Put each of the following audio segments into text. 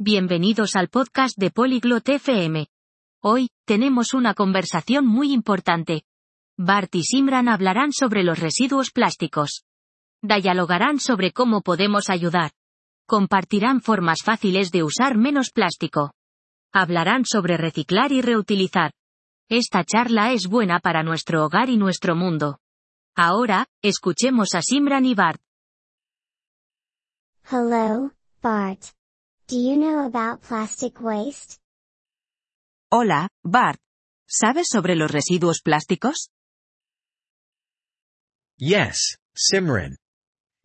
Bienvenidos al podcast de Polyglot FM. Hoy, tenemos una conversación muy importante. Bart y Simran hablarán sobre los residuos plásticos. Dialogarán sobre cómo podemos ayudar. Compartirán formas fáciles de usar menos plástico. Hablarán sobre reciclar y reutilizar. Esta charla es buena para nuestro hogar y nuestro mundo. Ahora, escuchemos a Simran y Bart. Hello, Bart. Do you know about plastic waste? Hola, Bart. ¿Sabes sobre los residuos plásticos? Yes, Simran.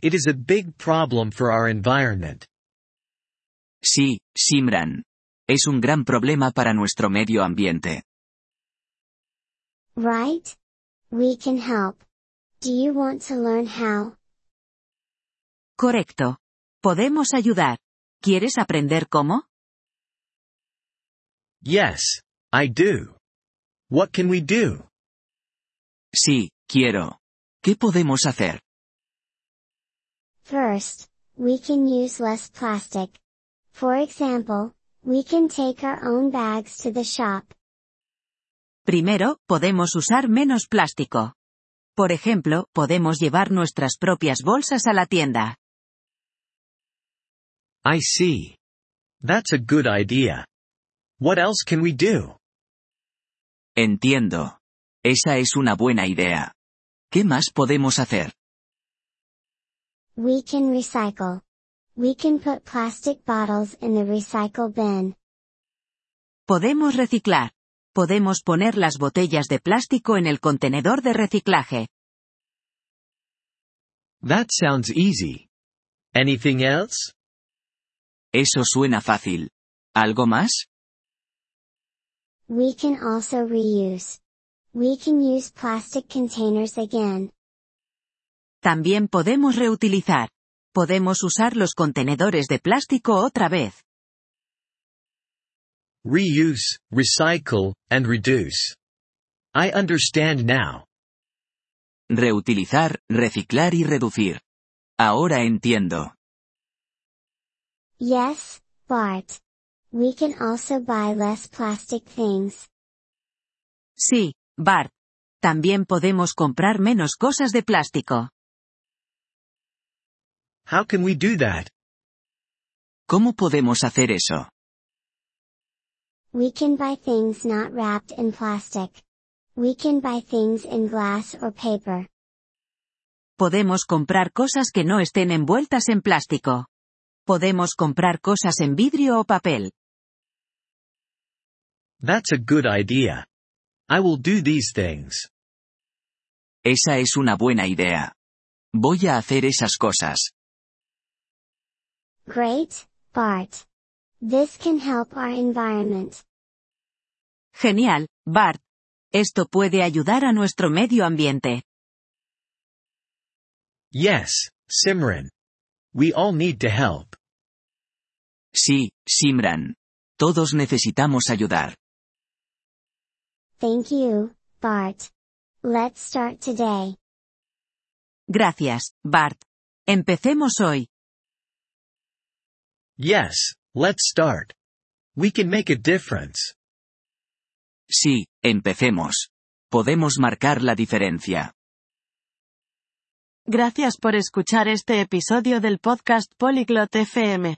It is a big problem for our environment. Sí, Simran. Es un gran problema para nuestro medio ambiente. Right? We can help. Do you want to learn how? Correcto. Podemos ayudar. ¿Quieres aprender cómo? Yes, I do. What can we do? Sí, quiero. ¿Qué podemos hacer? First, we can use less plastic. For example, we can take our own bags to the shop. Primero, podemos usar menos plástico. Por ejemplo, podemos llevar nuestras propias bolsas a la tienda. I see. That's a good idea. What else can we do? Entiendo. Esa es una buena idea. ¿Qué más podemos hacer? We can recycle. We can put plastic bottles in the recycle bin. Podemos reciclar. Podemos poner las botellas de plástico en el contenedor de reciclaje. That sounds easy. Anything else? Eso suena fácil. ¿Algo más? We can also reuse. We can use plastic containers again. También podemos reutilizar. Podemos usar los contenedores de plástico otra vez. Reuse, recycle, and reduce. I understand now. Reutilizar, reciclar y reducir. Ahora entiendo. Yes, Bart. We can also buy less plastic things. Sí, Bart. También podemos comprar menos cosas de plástico. How can we do that? ¿Cómo podemos hacer eso? We can buy things not wrapped in plastic. We can buy things in glass or paper. Podemos comprar cosas que no estén envueltas en plástico. Podemos comprar cosas en vidrio o papel. That's a good idea. I will do these things. Esa es una buena idea. Voy a hacer esas cosas. Great, Bart. This can help our environment. Genial, Bart. Esto puede ayudar a nuestro medio ambiente. Yes, Simran. We all need to help. Sí, Simran. Todos necesitamos ayudar. Thank you, Bart. Let's start today. Gracias, Bart. Empecemos hoy. Yes, let's start. We can make a difference. Sí, empecemos. Podemos marcar la diferencia. Gracias por escuchar este episodio del podcast Polyglot FM.